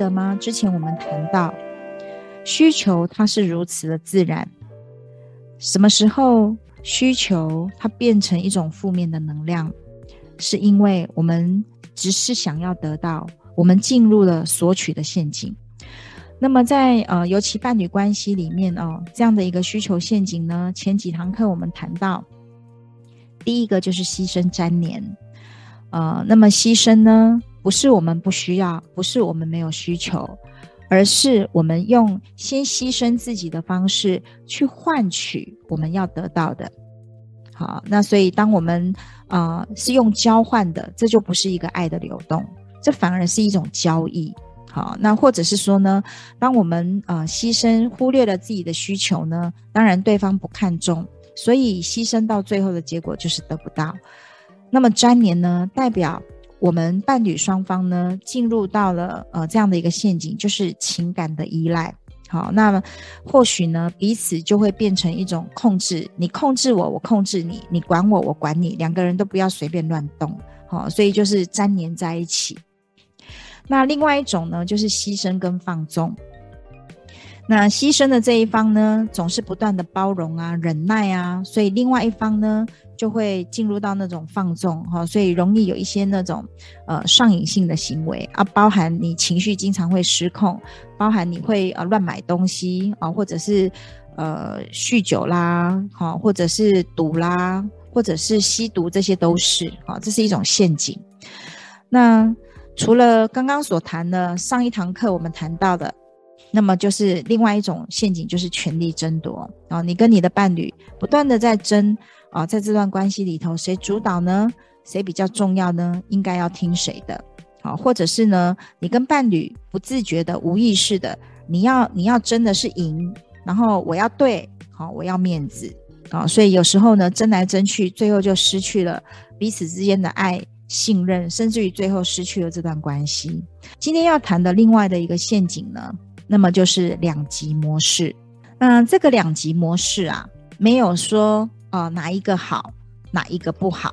得吗？之前我们谈到需求，它是如此的自然。什么时候需求它变成一种负面的能量？是因为我们只是想要得到，我们进入了索取的陷阱。那么在呃，尤其伴侣关系里面哦，这样的一个需求陷阱呢，前几堂课我们谈到，第一个就是牺牲粘连。呃，那么牺牲呢？不是我们不需要，不是我们没有需求，而是我们用先牺牲自己的方式去换取我们要得到的。好，那所以当我们啊、是用交换的，这就不是一个爱的流动，这反而是一种交易。好，那或者是说呢，当我们啊、牺牲忽略了自己的需求呢，当然对方不看重，所以牺牲到最后的结果就是得不到。那么粘连呢，代表。我们伴侣双方呢，进入到了呃这样的一个陷阱，就是情感的依赖。好，那或许呢，彼此就会变成一种控制，你控制我，我控制你，你管我，我管你，两个人都不要随便乱动。好，所以就是粘连在一起。那另外一种呢，就是牺牲跟放纵。那牺牲的这一方呢，总是不断的包容啊、忍耐啊，所以另外一方呢，就会进入到那种放纵哈，所以容易有一些那种呃上瘾性的行为啊，包含你情绪经常会失控，包含你会呃乱买东西啊，或者是呃酗酒啦，哈，或者是赌啦，或者是吸毒，这些都是啊，这是一种陷阱。那除了刚刚所谈的上一堂课我们谈到的。那么就是另外一种陷阱，就是权力争夺啊！你跟你的伴侣不断的在争啊，在这段关系里头，谁主导呢？谁比较重要呢？应该要听谁的？好，或者是呢，你跟伴侣不自觉的、无意识的，你要你要争的是赢，然后我要对，好，我要面子啊！所以有时候呢，争来争去，最后就失去了彼此之间的爱、信任，甚至于最后失去了这段关系。今天要谈的另外的一个陷阱呢？那么就是两极模式，那，这个两极模式啊，没有说呃哪一个好，哪一个不好，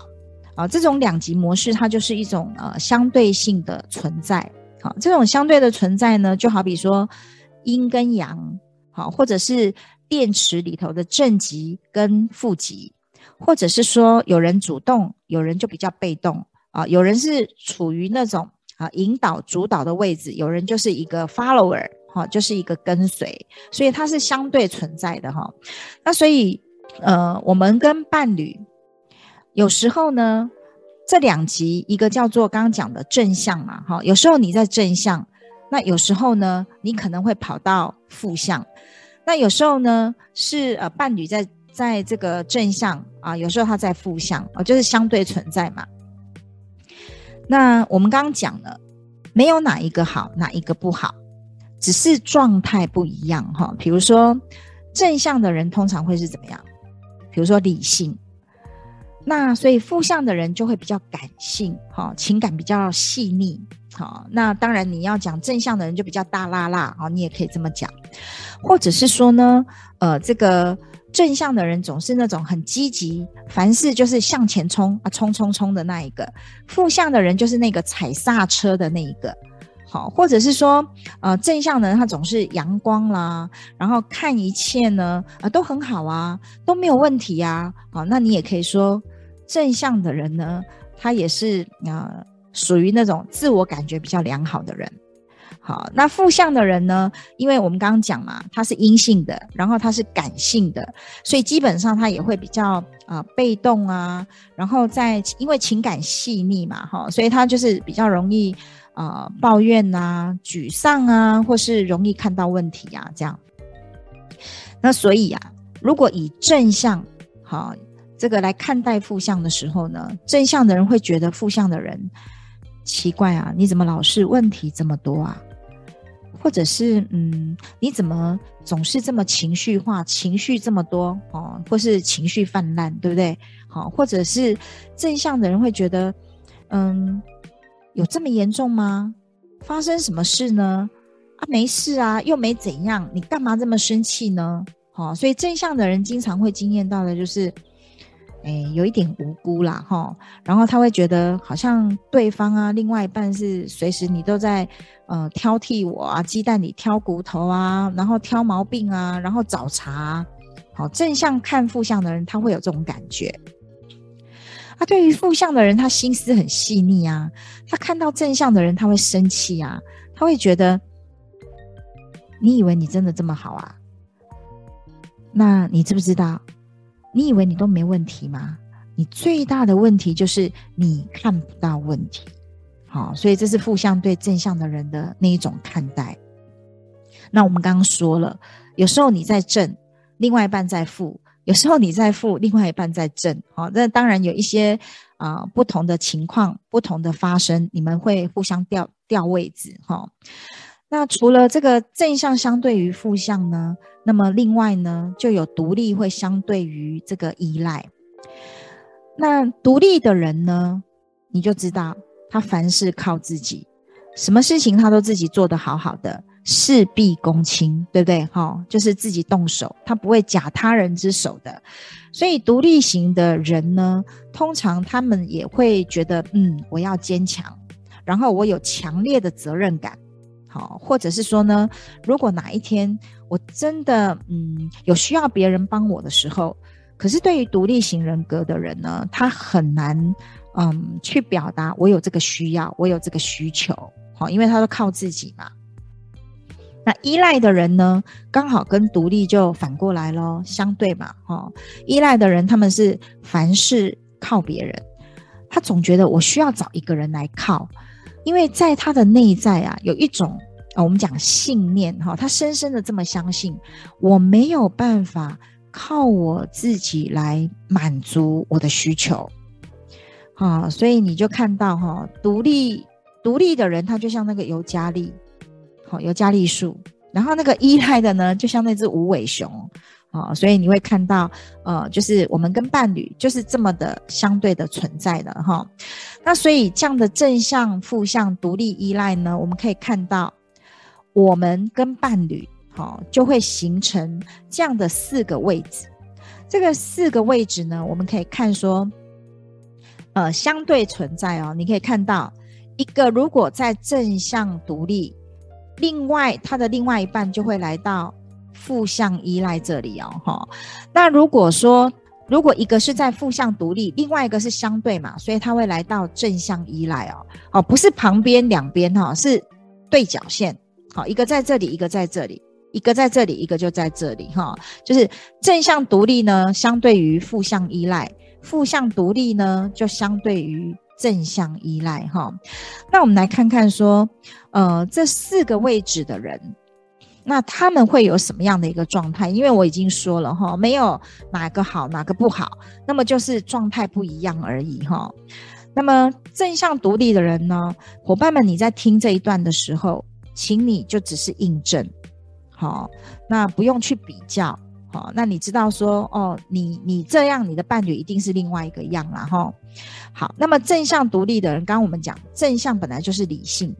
啊、这种两极模式它就是一种呃相对性的存在，好、这种相对的存在呢，就好比说阴跟阳，好、或者是电池里头的正极跟负极，或者是说有人主动，有人就比较被动，啊、有人是处于那种啊、引导主导的位置，有人就是一个 follower。好，就是一个跟随，所以它是相对存在的哈。那所以，呃，我们跟伴侣有时候呢，这两极，一个叫做刚刚讲的正向嘛，哈，有时候你在正向，那有时候呢，你可能会跑到负向。那有时候呢，是呃伴侣在在这个正向啊，有时候他在负向啊，就是相对存在嘛。那我们刚刚讲了，没有哪一个好，哪一个不好。只是状态不一样哈，比如说正向的人通常会是怎么样？比如说理性，那所以负向的人就会比较感性哈，情感比较细腻好。那当然你要讲正向的人就比较大啦啦哦，你也可以这么讲，或者是说呢，呃，这个正向的人总是那种很积极，凡事就是向前冲啊，冲冲冲的那一个；负向的人就是那个踩刹车的那一个。好，或者是说，呃，正向的人他总是阳光啦，然后看一切呢，啊、都很好啊，都没有问题呀。好，那你也可以说，正向的人呢，他也是呃，属于那种自我感觉比较良好的人。好，那负向的人呢，因为我们刚刚讲嘛，他是阴性的，然后他是感性的，所以基本上他也会比较啊、被动啊，然后在因为情感细腻嘛，哈，所以他就是比较容易。啊、呃，抱怨啊，沮丧啊，或是容易看到问题啊，这样。那所以啊，如果以正向，好，这个来看待负向的时候呢，正向的人会觉得负向的人奇怪啊，你怎么老是问题这么多啊？或者是嗯，你怎么总是这么情绪化，情绪这么多哦，或是情绪泛滥，对不对？好，或者是正向的人会觉得，嗯，有这么严重吗？发生什么事呢？啊，没事啊，又没怎样，你干嘛这么生气呢？好，所以正向的人经常会经验到的就是。哎，有一点无辜啦，哈，然后他会觉得好像对方啊，另外一半是随时你都在呃挑剔我啊，鸡蛋里挑骨头啊，然后挑毛病啊，然后找茬。好，正向看负向的人，他会有这种感觉。啊，对于负向的人，他心思很细腻啊，他看到正向的人，他会生气啊，他会觉得，你以为你真的这么好啊？那你知不知道？你以为你都没问题吗？你最大的问题就是你看不到问题。好，所以这是负向对正向的人的那一种看待。那我们刚刚说了，有时候你在正，另外一半在负；有时候你在负，另外一半在正。好，那当然有一些啊、不同的情况，不同的发生，你们会互相调调位置。哈。那除了这个正向相对于负向呢，那么另外呢，就有独立会相对于这个依赖。那独立的人呢，你就知道他凡事靠自己，什么事情他都自己做得好好的，事必躬亲，对不对？哈、就是自己动手，他不会假他人之手的。所以独立型的人呢，通常他们也会觉得，嗯，我要坚强，然后我有强烈的责任感。好，或者是说呢，如果哪一天我真的嗯有需要别人帮我的时候，可是对于独立型人格的人呢，他很难嗯去表达我有这个需要，我有这个需求，好，因为他都靠自己嘛。那依赖的人呢，刚好跟独立就反过来咯，相对嘛，哈，依赖的人他们是凡事靠别人，他总觉得我需要找一个人来靠。因为在他的内在啊，有一种啊，我们讲信念哈，他深深的这么相信，我没有办法靠我自己来满足我的需求，啊，所以你就看到哈，独立独立的人，他就像那个尤加利，好尤加利树，然后那个依赖的呢，就像那只无尾熊。啊，所以你会看到，呃，就是我们跟伴侣就是这么的相对的存在的哈。那所以这样的正向、负向、独立、依赖呢，我们可以看到，我们跟伴侣，好，就会形成这样的四个位置。这个四个位置呢，我们可以看说，呃，相对存在哦。你可以看到，一个如果在正向独立，另外他的另外一半就会来到。负向依赖这里哦，哈，那如果说如果一个是在负向独立，另外一个是相对嘛，所以他会来到正向依赖哦，哦，不是旁边两边哈，是对角线，好，一个在这里，一个在这里，一个在这里，一个就在这里哈，就是正向独立呢，相对于负向依赖，负向独立呢，就相对于正向依赖哈。那我们来看看说，呃，这四个位置的人。那他们会有什么样的一个状态？因为我已经说了哈，没有哪个好，哪个不好，那么就是状态不一样而已哈。那么正向独立的人呢，伙伴们，你在听这一段的时候，请你就只是印证，好，那不用去比较，好，那你知道说哦，你你这样，你的伴侣一定是另外一个样了哈。好，那么正向独立的人，刚刚我们讲正向本来就是理性，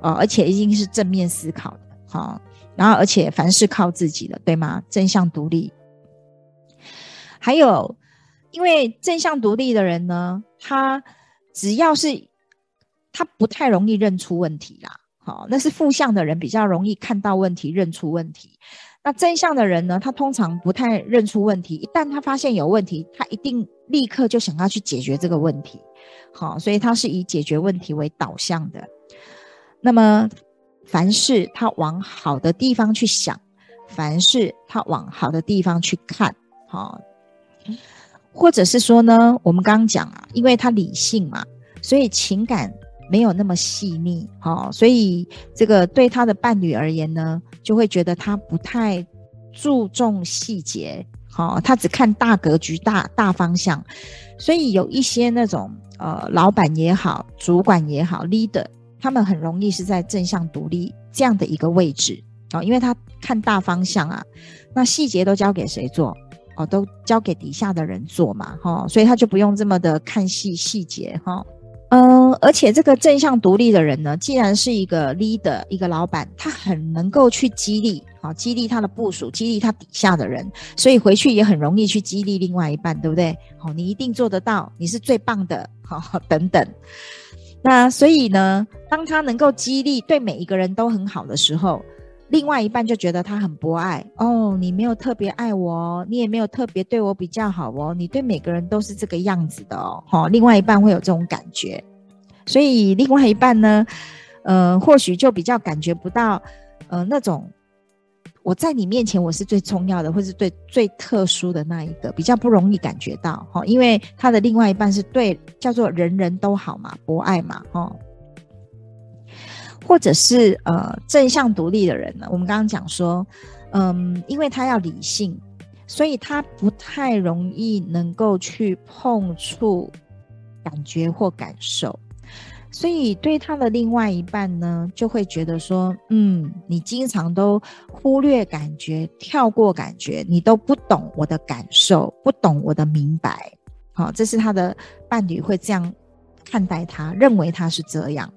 呃，而且一定是正面思考的，好。然后，而且凡事靠自己的，对吗？正向独立。还有，因为正向独立的人呢，他只要是他不太容易认出问题啦。好，那是负向的人比较容易看到问题、认出问题。那真相的人呢，他通常不太认出问题。一旦他发现有问题，他一定立刻就想要去解决这个问题。好，所以他是以解决问题为导向的。那么。凡事他往好的地方去想，凡事他往好的地方去看，好，或者是说呢，我们刚刚讲啊，因为他理性嘛，所以情感没有那么细腻，好，所以这个对他的伴侣而言呢，就会觉得他不太注重细节，好，他只看大格局、大大方向，所以有一些那种呃，老板也好，主管也好，leader，他们很容易是在正向独立这样的一个位置哦，因为他看大方向啊，那细节都交给谁做？哦，都交给底下的人做嘛，哈、所以他就不用这么的看细细节，哈、嗯，而且这个正向独立的人呢，既然是一个 leader，一个老板，他很能够去激励，好、哦，激励他的部属，激励他底下的人，所以回去也很容易去激励另外一半，对不对？好、哦，你一定做得到，你是最棒的，好、哦，等等。那所以呢，当他能够激励对每一个人都很好的时候。另外一半就觉得他很博爱哦，你没有特别爱我哦，你也没有特别对我比较好哦，你对每个人都是这个样子的哦。好，另外一半会有这种感觉，所以另外一半呢，呃，或许就比较感觉不到，呃，那种我在你面前我是最重要的，或是最最特殊的那一个，比较不容易感觉到哈，因为他的另外一半是对叫做人人都好嘛，博爱嘛，哈。或者是呃正向独立的人呢，我们刚刚讲说，嗯，因为他要理性，所以他不太容易能够去碰触感觉或感受，所以对他的另外一半呢，就会觉得说，嗯，你经常都忽略感觉，跳过感觉，你都不懂我的感受，不懂我的明白，好，这是他的伴侣会这样看待他，认为他是这样。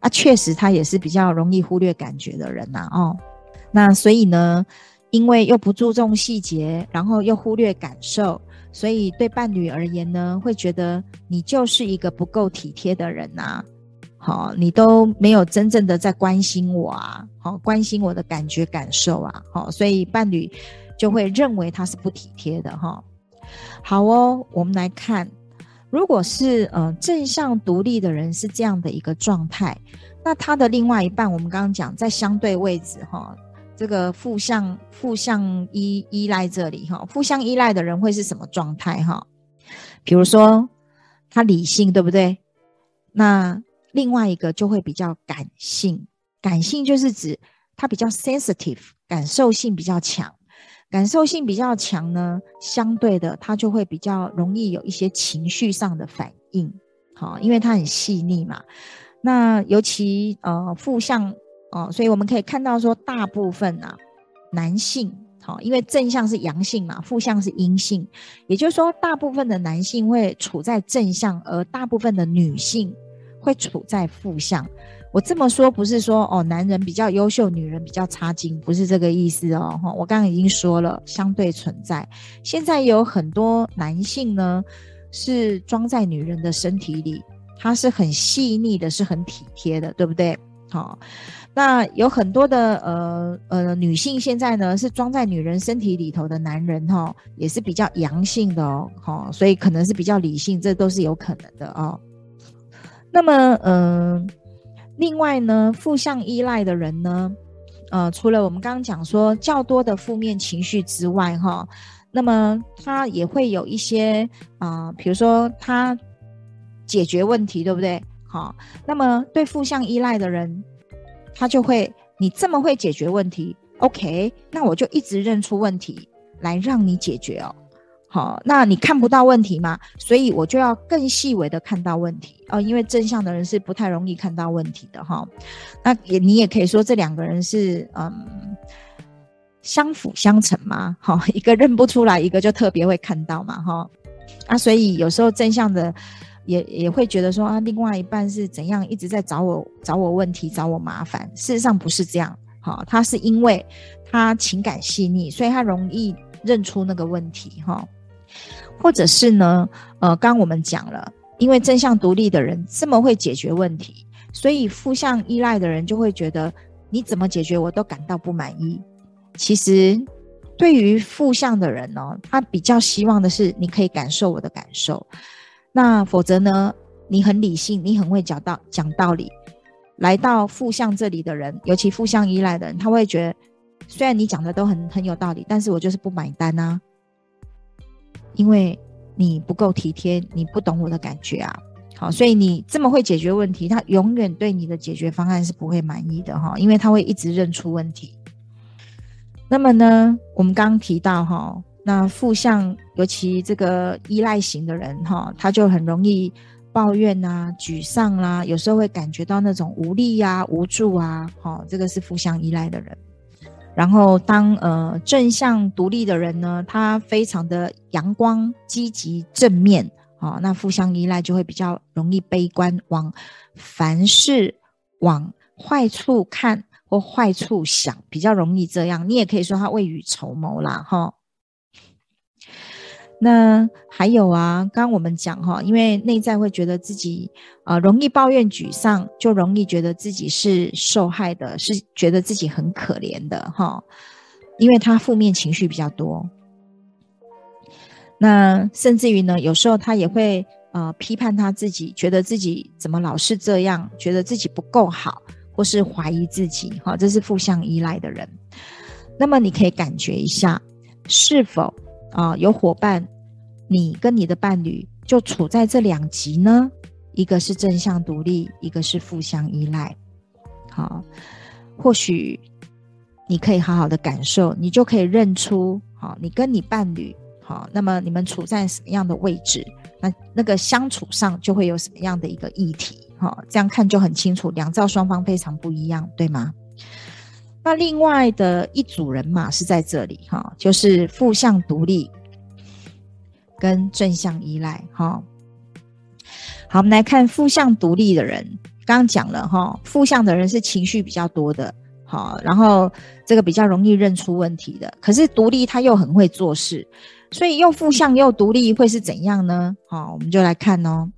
啊，确实，他也是比较容易忽略感觉的人呐、哦，那所以呢，因为又不注重细节，然后又忽略感受，所以对伴侣而言呢，会觉得你就是一个不够体贴的人呐、好、哦，你都没有真正的在关心我啊，好、哦，关心我的感觉感受啊，好、哦，所以伴侣就会认为他是不体贴的哈、哦。好哦，我们来看。如果是呃正向独立的人是这样的一个状态，那他的另外一半，我们刚刚讲在相对位置哈，这个负向负向依依赖这里哈，负向依赖的人会是什么状态哈？比如说他理性对不对？那另外一个就会比较感性，感性就是指他比较 sensitive，感受性比较强。感受性比较强呢，相对的，他就会比较容易有一些情绪上的反应，好，因为他很细腻嘛。那尤其呃负向哦，所以我们可以看到说，大部分啊男性，好，因为正向是阳性嘛，负向是阴性，也就是说，大部分的男性会处在正向，而大部分的女性会处在负向。我这么说不是说哦，男人比较优秀，女人比较差劲，不是这个意思哦。我刚刚已经说了，相对存在。现在有很多男性呢，是装在女人的身体里，他是很细腻的，是很体贴的，对不对？好，那有很多的呃呃女性现在呢，是装在女人身体里头的男人哈，也是比较阳性的哦，所以可能是比较理性，这都是有可能的哦。那么嗯。另外呢，负向依赖的人呢，呃，除了我们刚刚讲说较多的负面情绪之外，哈，那么他也会有一些啊、比如说他解决问题，对不对？好，那么对负向依赖的人，他就会，你这么会解决问题，OK，那我就一直认出问题来让你解决哦。好，那你看不到问题吗？所以我就要更细微的看到问题哦，因为正向的人是不太容易看到问题的哈。那也你也可以说这两个人是嗯相辅相成嘛，哈，一个认不出来，一个就特别会看到嘛，哈。啊，所以有时候正向的也也会觉得说啊，另外一半是怎样一直在找我找我问题找我麻烦，事实上不是这样，哈，他是因为他情感细腻，所以他容易认出那个问题，哈。或者是呢，呃，刚我们讲了，因为正向独立的人这么会解决问题，所以负向依赖的人就会觉得你怎么解决我都感到不满意。其实，对于负向的人呢，他比较希望的是你可以感受我的感受。那否则呢，你很理性，你很会讲道讲道理，来到负向这里的人，尤其负向依赖的人，他会觉得虽然你讲的都很很有道理，但是我就是不买单啊。因为你不够体贴，你不懂我的感觉啊，好，所以你这么会解决问题，他永远对你的解决方案是不会满意的哈，因为他会一直认出问题。那么呢，我们刚刚提到哈，那负向，尤其这个依赖型的人哈，他就很容易抱怨啊、沮丧啦、啊，有时候会感觉到那种无力呀、啊、无助啊，哈，这个是负向依赖的人。然后当呃正向独立的人呢，他非常的阳光、积极、正面，啊，那互相依赖就会比较容易悲观，往凡事往坏处看或坏处想，比较容易这样。你也可以说他未雨绸缪啦，哈。那还有啊，刚刚我们讲哈，因为内在会觉得自己啊、容易抱怨沮丧，就容易觉得自己是受害的，是觉得自己很可怜的哈，因为他负面情绪比较多。那甚至于呢，有时候他也会呃批判他自己，觉得自己怎么老是这样，觉得自己不够好，或是怀疑自己哈，这是负向依赖的人。那么你可以感觉一下，是否？啊、有伙伴，你跟你的伴侣就处在这两极呢？一个是正向独立，一个是负向依赖。好，或许你可以好好的感受，你就可以认出，好，你跟你伴侣，好，那么你们处在什么样的位置？那那个相处上就会有什么样的一个议题？好，这样看就很清楚，两造双方非常不一样，对吗？那另外的一组人马是在这里哈，就是负向独立跟正向依赖哈。好，我们来看负向独立的人，刚刚讲了哈，负向的人是情绪比较多的，好，然后这个比较容易认出问题的。可是独立他又很会做事，所以又负向又独立会是怎样呢？好，我们就来看哦。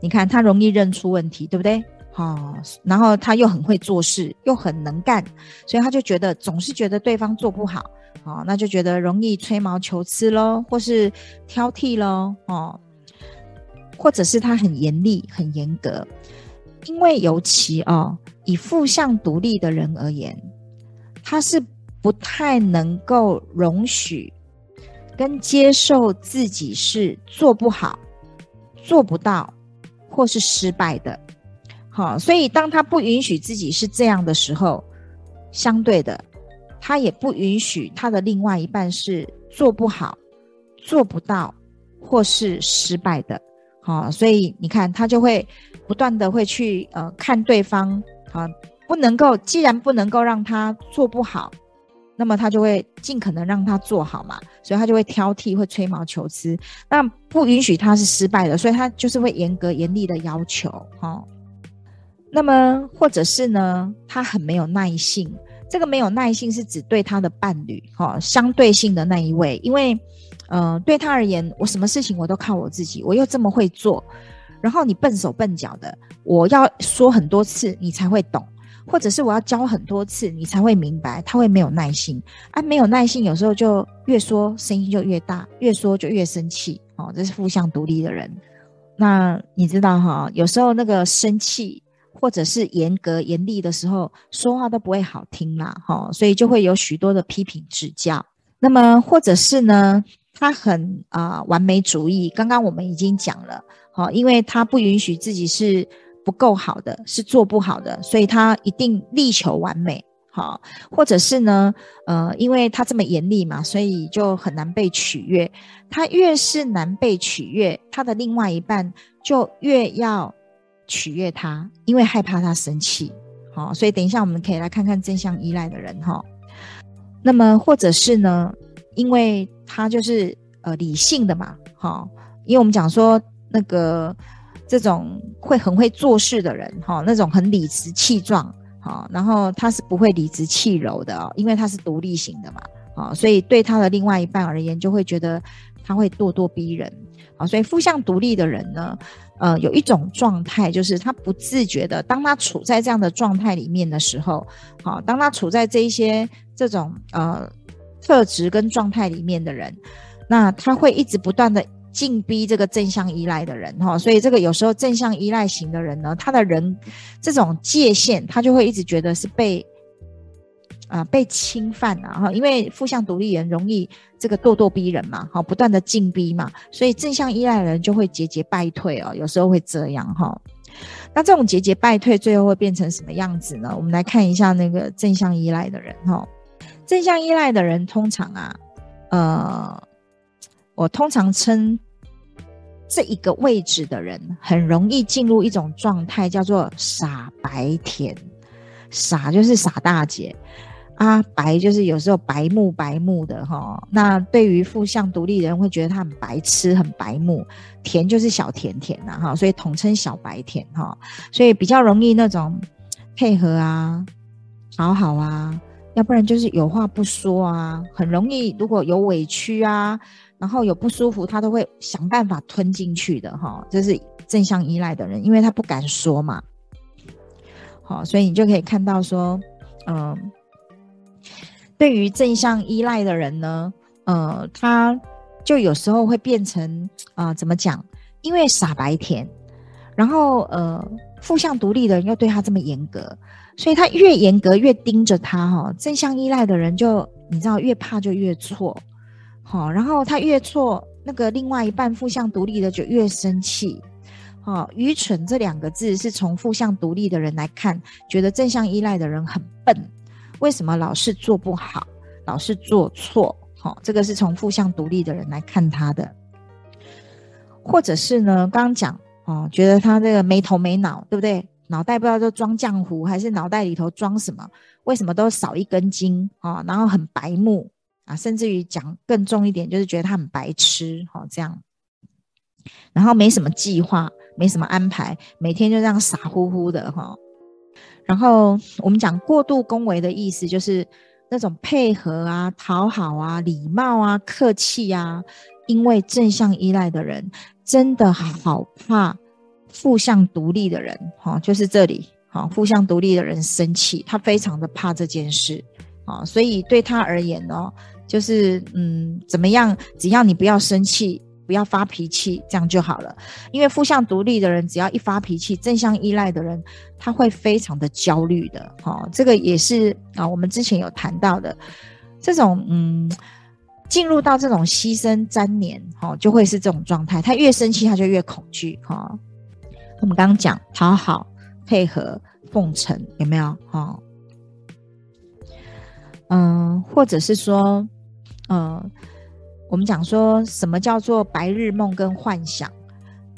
你看他容易认出问题，对不对？哦，然后他又很会做事，又很能干，所以他就觉得总是觉得对方做不好，哦，那就觉得容易吹毛求疵咯，或是挑剔咯，哦，或者是他很严厉、很严格，因为尤其哦，以负向独立的人而言，他是不太能够容许跟接受自己是做不好、做不到或是失败的。好，所以当他不允许自己是这样的时候，相对的，他也不允许他的另外一半是做不好、做不到或是失败的。好，所以你看，他就会不断的会去呃看对方啊，不能够，既然不能够让他做不好，那么他就会尽可能让他做好嘛，所以他就会挑剔、会吹毛求疵，那不允许他是失败的，所以他就是会严格严厉的要求，哈。那么，或者是呢，他很没有耐性。这个没有耐性是指对他的伴侣，哈、哦，相对性的那一位。因为，呃，对他而言，我什么事情我都靠我自己，我又这么会做，然后你笨手笨脚的，我要说很多次你才会懂，或者是我要教很多次你才会明白，他会没有耐性。啊，没有耐性，有时候就越说声音就越大，越说就越生气。哦，这是负向独立的人。那你知道哈、有时候那个生气。或者是严格严厉的时候，说话都不会好听啦，哈，所以就会有许多的批评指教。那么，或者是呢，他很啊、完美主义。刚刚我们已经讲了，好，因为他不允许自己是不够好的，是做不好的，所以他一定力求完美，好，或者是呢，呃，因为他这么严厉嘛，所以就很难被取悦。他越是难被取悦，他的另外一半就越要。取悦他，因为害怕他生气，好，所以等一下我们可以来看看正向依赖的人哈。那么或者是呢，因为他就是呃理性的嘛，哈，因为我们讲说那个这种会很会做事的人哈，那种很理直气壮，好，然后他是不会理直气柔的哦，因为他是独立型的嘛，好，所以对他的另外一半而言，就会觉得他会咄咄逼人，好，所以负向独立的人呢。呃，有一种状态，就是他不自觉的，当他处在这样的状态里面的时候，好，当他处在这一些这种呃特质跟状态里面的人，那他会一直不断的进逼这个正向依赖的人，哈，所以这个有时候正向依赖型的人呢，他的人这种界限，他就会一直觉得是被。啊、被侵犯了哈，因为负向独立人容易这个咄咄逼人嘛，好，不断的进逼嘛，所以正向依赖人就会节节败退哦，有时候会这样哈。那这种节节败退最后会变成什么样子呢？我们来看一下那个正向依赖的人哈。正向依赖的人通常啊，呃，我通常称这一个位置的人很容易进入一种状态，叫做傻白甜。傻就是傻大姐啊，白就是有时候白目白目的哈。那对于负向独立人会觉得他很白痴，很白目。甜就是小甜甜呐哈，所以统称小白甜哈。所以比较容易那种配合啊，讨好啊。要不然就是有话不说啊，很容易。如果有委屈啊，然后有不舒服，他都会想办法吞进去的哈。这是正向依赖的人，因为他不敢说嘛。好，所以你就可以看到说，嗯，对于正向依赖的人呢，呃，他就有时候会变成啊、怎么讲？因为傻白甜，然后呃，负向独立的人又对他这么严格。所以他越严格，越盯着他哈。正向依赖的人就你知道，越怕就越错，好，然后他越错，那个另外一半负向独立的就越生气，好，愚蠢这两个字是从负向独立的人来看，觉得正向依赖的人很笨，为什么老是做不好，老是做错？好，这个是从负向独立的人来看他的，或者是呢，刚刚讲哦，觉得他这个没头没脑，对不对？脑袋不知道都装浆糊，还是脑袋里头装什么？为什么都少一根筋啊？然后很白目啊，甚至于讲更重一点，就是觉得他很白痴，哈，这样。然后没什么计划，没什么安排，每天就这样傻乎乎的，哈。然后我们讲过度恭维的意思，就是那种配合啊、讨好啊、礼貌啊、客气啊。因为正向依赖的人真的好怕。负向独立的人，哈，就是这里，哈，负向独立的人生气，他非常的怕这件事，啊，所以对他而言呢，就是，嗯，怎么样，只要你不要生气，不要发脾气，这样就好了。因为负向独立的人，只要一发脾气，正向依赖的人，他会非常的焦虑的，哈，这个也是啊，我们之前有谈到的，这种，嗯，进入到这种牺牲粘连，哈，就会是这种状态，他越生气，他就越恐惧，哈。我们刚刚讲讨好、配合、奉承，有没有？哈、嗯，或者是说，嗯，我们讲说什么叫做白日梦跟幻想？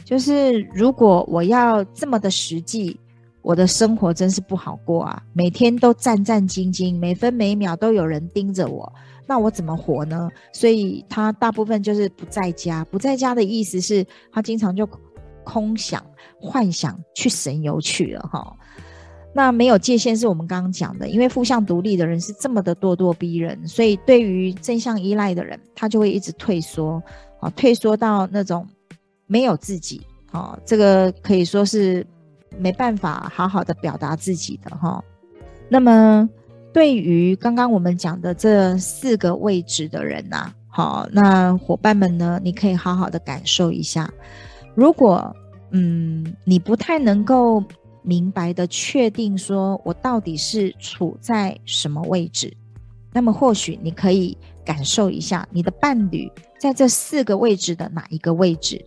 就是如果我要这么的实际，我的生活真是不好过啊！每天都战战兢兢，每分每秒都有人盯着我，那我怎么活呢？所以他大部分就是不在家。不在家的意思是他经常就空想。幻想去神游去了哈，那没有界限是我们刚刚讲的，因为负向独立的人是这么的咄咄逼人，所以对于正向依赖的人，他就会一直退缩，啊，退缩到那种没有自己，啊，这个可以说是没办法好好的表达自己的哈。那么对于刚刚我们讲的这四个位置的人呐，好，那伙伴们呢，你可以好好的感受一下，如果。嗯，你不太能够明白的确定说，我到底是处在什么位置？那么或许你可以感受一下，你的伴侣在这四个位置的哪一个位置？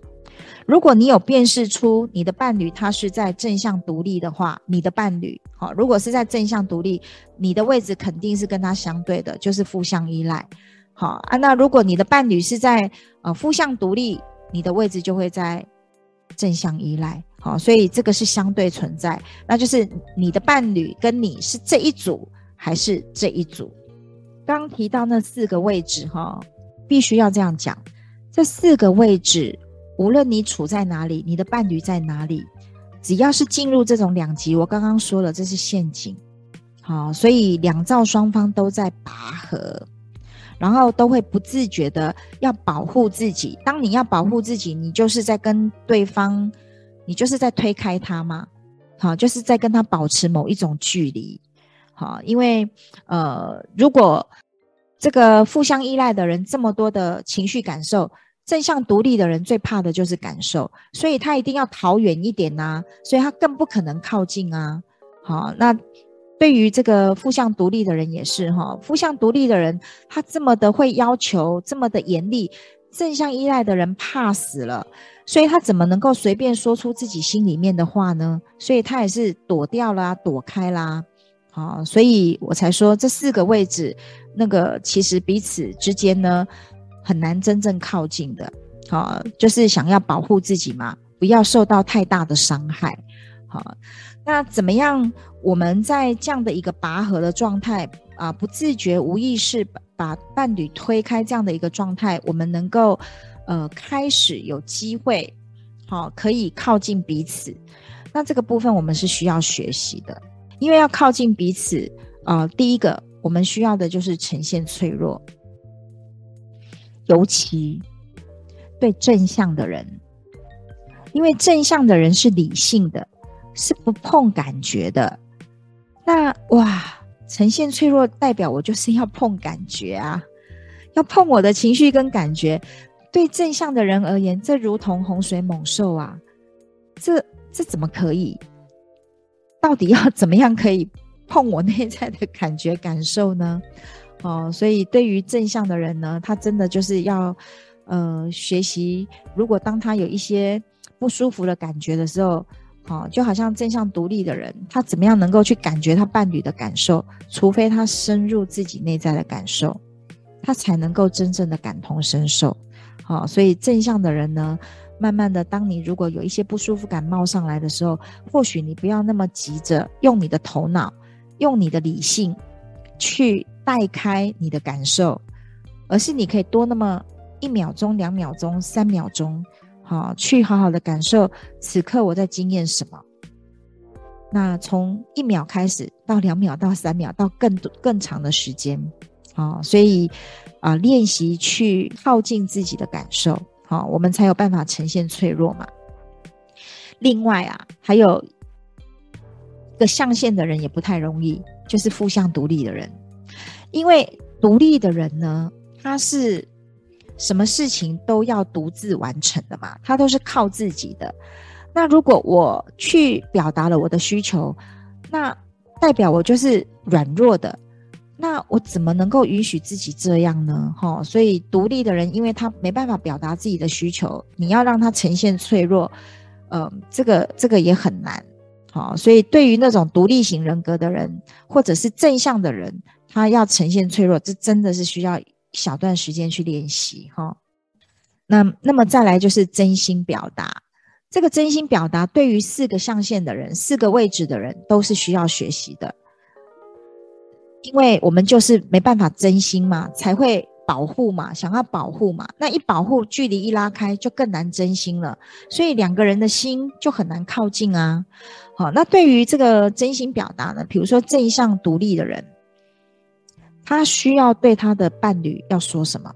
如果你有辨识出你的伴侣他是在正向独立的话，你的伴侣好，如果是在正向独立，你的位置肯定是跟他相对的，就是负向依赖。好啊，那如果你的伴侣是在呃负向独立，你的位置就会在。正向依赖，好，所以这个是相对存在，那就是你的伴侣跟你是这一组还是这一组？刚提到那四个位置，哈，必须要这样讲，这四个位置，无论你处在哪里，你的伴侣在哪里，只要是进入这种两极，我刚刚说了，这是陷阱，好，所以两造双方都在拔河。然后都会不自觉的要保护自己。当你要保护自己，你就是在跟对方，你就是在推开他吗，好，就是在跟他保持某一种距离，好，因为呃，如果这个负向依赖的人这么多的情绪感受，正向独立的人最怕的就是感受，所以他一定要逃远一点呐，所以他更不可能靠近啊，好，那。对于这个负向独立的人也是哈，负向独立的人他这么的会要求，这么的严厉，正向依赖的人怕死了，所以他怎么能够随便说出自己心里面的话呢？所以他也是躲掉啦，躲开啦，好，所以我才说这四个位置，那个其实彼此之间呢，很难真正靠近的。好，就是想要保护自己嘛，不要受到太大的伤害。好，那怎么样？我们在这样的一个拔河的状态啊，不自觉、无意识把把伴侣推开这样的一个状态，我们能够呃开始有机会，好，可以靠近彼此。那这个部分我们是需要学习的，因为要靠近彼此啊，呃，第一个我们需要的就是呈现脆弱，尤其。对正向的人，因为正向的人是理性的，是不碰感觉的。那哇，呈现脆弱代表我就是要碰感觉啊，要碰我的情绪跟感觉。对正向的人而言，这如同洪水猛兽啊，这这怎么可以？到底要怎么样可以碰我内在的感觉感受呢？哦，所以对于正向的人呢，他真的就是要。呃，学习，如果当他有一些不舒服的感觉的时候，哦，就好像正向独立的人，他怎么样能够去感觉他伴侣的感受？除非他深入自己内在的感受，他才能够真正的感同身受。好、所以正向的人呢，慢慢的，当你如果有一些不舒服感冒上来的时候，或许你不要那么急着用你的头脑，用你的理性去带开你的感受，而是你可以多那么。一秒钟、两秒钟、三秒钟，好，去好好的感受此刻我在经验什么。那从一秒开始，到两秒，到三秒，到更多更长的时间，啊，所以啊，练习去靠近自己的感受，好，我们才有办法呈现脆弱嘛。另外啊，还有一个象限的人也不太容易，就是负向独立的人，因为独立的人呢，他是。什么事情都要独自完成的嘛，他都是靠自己的。那如果我去表达了我的需求，那代表我就是软弱的。那我怎么能够允许自己这样呢？哈，所以独立的人，因为他没办法表达自己的需求，你要让他呈现脆弱，嗯、呃，这个这个也很难。好，所以对于那种独立型人格的人，或者是正向的人，他要呈现脆弱，这真的是需要。小段时间去练习哈，那那么再来就是真心表达。这个真心表达对于四个象限的人、四个位置的人都是需要学习的，因为我们就是没办法真心嘛，才会保护嘛，想要保护嘛。那一保护，距离一拉开，就更难真心了。所以两个人的心就很难靠近啊。好，那对于这个真心表达呢，比如说正向独立的人。他需要对他的伴侣要说什么？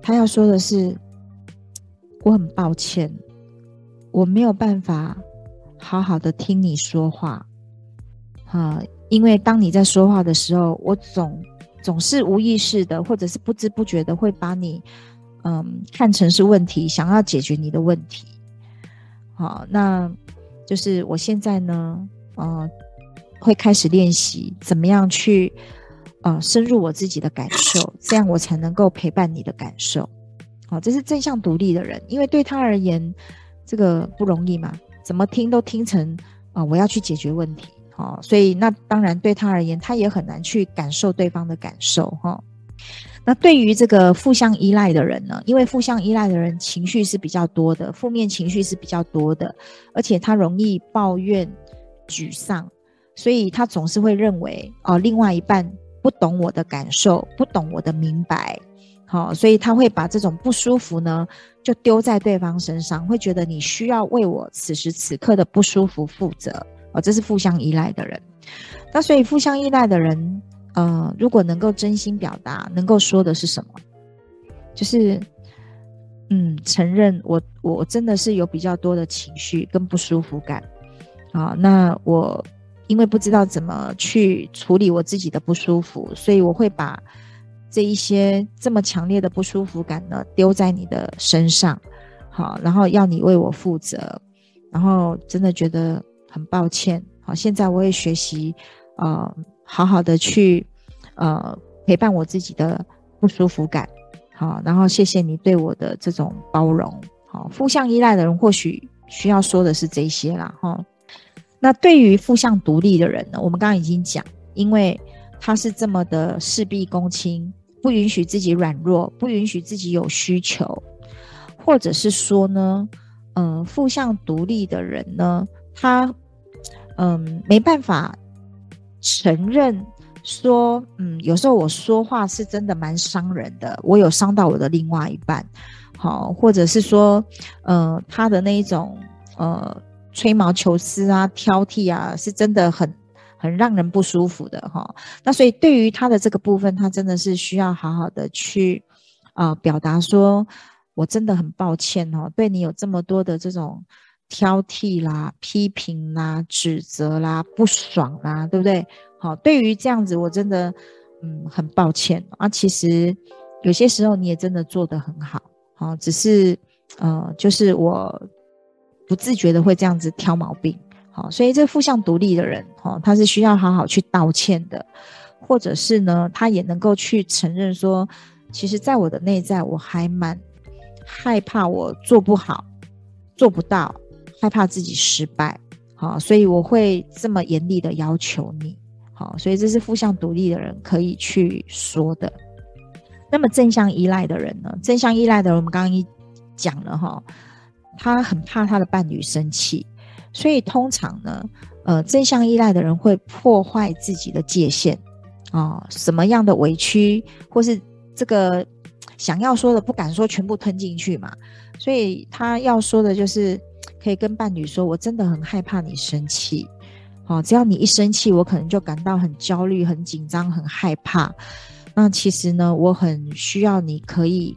他要说的是：“我很抱歉，我没有办法好好的听你说话，啊，因为当你在说话的时候，我总总是无意识的，或者是不知不觉的会把你，嗯，看成是问题，想要解决你的问题。好，那就是我现在呢，嗯，会开始练习怎么样去。”啊、呃，深入我自己的感受，这样我才能够陪伴你的感受。好、哦，这是正向独立的人，因为对他而言，这个不容易嘛，怎么听都听成啊、呃，我要去解决问题。哦，所以那当然对他而言，他也很难去感受对方的感受。哈、那对于这个负向依赖的人呢，因为负向依赖的人情绪是比较多的，负面情绪是比较多的，而且他容易抱怨、沮丧，所以他总是会认为哦、另外一半。不懂我的感受，不懂我的明白，好，所以他会把这种不舒服呢，就丢在对方身上，会觉得你需要为我此时此刻的不舒服负责，哦，这是互相依赖的人。那所以互相依赖的人，呃，如果能够真心表达，能够说的是什么？就是，嗯，承认我我真的是有比较多的情绪跟不舒服感，啊，那我。因为不知道怎么去处理我自己的不舒服，所以我会把这一些这么强烈的不舒服感呢丢在你的身上，好，然后要你为我负责，然后真的觉得很抱歉，好，现在我也学习，呃，好好的去呃陪伴我自己的不舒服感，好，然后谢谢你对我的这种包容，好，负向依赖的人或许需要说的是这些啦，哈。那对于负向独立的人呢，我们刚刚已经讲，因为他是这么的事必躬亲，不允许自己软弱，不允许自己有需求，或者是说呢，嗯、负向独立的人呢，他嗯、没办法承认说，嗯，有时候我说话是真的蛮伤人的，我有伤到我的另外一半，好，或者是说，呃，他的那一种呃吹毛求疵啊、挑剔啊，是真的很。很让人不舒服的哈，那所以对于他的这个部分，他真的是需要好好的去，呃，表达说，我真的很抱歉哦，对你有这么多的这种挑剔啦、批评啦、指责啦、不爽啦，对不对？好，对于这样子，我真的嗯很抱歉啊。其实有些时候你也真的做得很好，好，只是呃，就是我不自觉的会这样子挑毛病。好，所以这负向独立的人，哈，他是需要好好去道歉的，或者是呢，他也能够去承认说，其实，在我的内在，我还蛮害怕我做不好，做不到，害怕自己失败，好，所以我会这么严厉的要求你，好，所以这是负向独立的人可以去说的。那么正向依赖的人呢？正向依赖的人，我们刚刚一讲了哈，他很怕他的伴侣生气。所以通常呢，呃，正向依赖的人会破坏自己的界限啊，什么样的委屈或是这个想要说的不敢说，全部吞进去嘛。所以他要说的就是，可以跟伴侣说：“我真的很害怕你生气，好，只要你一生气，我可能就感到很焦虑、很紧张、很害怕。那其实呢，我很需要你可以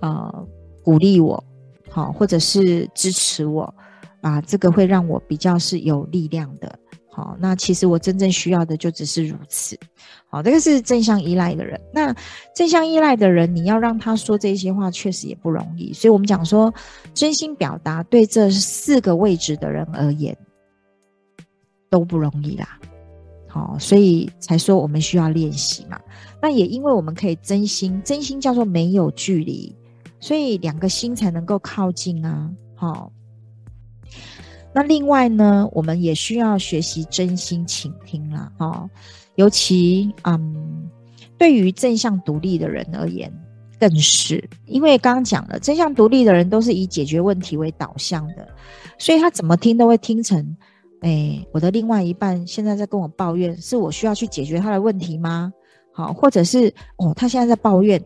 呃鼓励我，好，或者是支持我。”啊，这个会让我比较是有力量的。好，那其实我真正需要的就只是如此。好，这个是正向依赖的人。那正向依赖的人，你要让他说这些话，确实也不容易。所以我们讲说，真心表达对这四个位置的人而言都不容易啦。好，所以才说我们需要练习嘛。那也因为我们可以真心，真心叫做没有距离，所以两个心才能够靠近啊。好。那另外呢，我们也需要学习真心倾听啦，哦，尤其嗯，对于正向独立的人而言，更是，因为刚刚讲了，正向独立的人都是以解决问题为导向的，所以他怎么听都会听成，哎，我的另外一半现在在跟我抱怨，是我需要去解决他的问题吗？好，或者是哦，他现在在抱怨，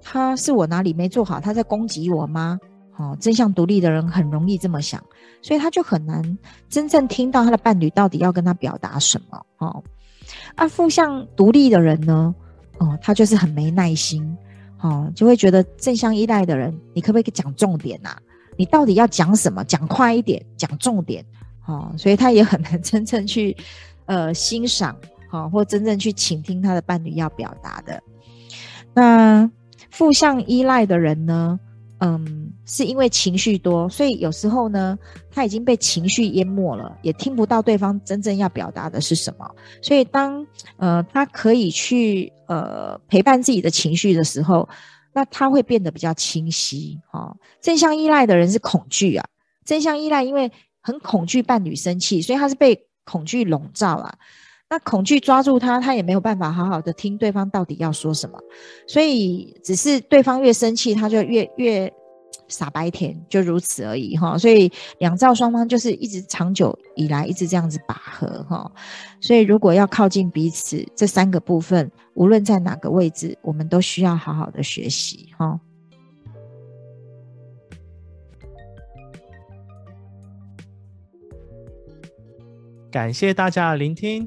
他是我哪里没做好，他在攻击我吗？哦，正向独立的人很容易这么想，所以他就很难真正听到他的伴侣到底要跟他表达什么。哦，而负向独立的人呢，哦，他就是很没耐心，哦，就会觉得正向依赖的人，你可不可以讲重点呐？你到底要讲什么？讲快一点，讲重点。哦，所以他也很难 真正去呃欣赏，哦，或真正去倾听他的伴侣要表达的。那负向依赖的人呢？嗯，是因为情绪多，所以有时候呢，他已经被情绪淹没了，也听不到对方真正要表达的是什么。所以当呃他可以去呃陪伴自己的情绪的时候，那他会变得比较清晰。哈、哦，正向依赖的人是恐惧啊，正向依赖因为很恐惧伴侣生气，所以他是被恐惧笼罩啊。那恐惧抓住他，他也没有办法好好的听对方到底要说什么，所以只是对方越生气，他就越越傻白甜，就如此而已哈。所以两造双方就是一直长久以来一直这样子拔河哈。所以如果要靠近彼此，这三个部分无论在哪个位置，我们都需要好好的学习哈。感谢大家的聆听。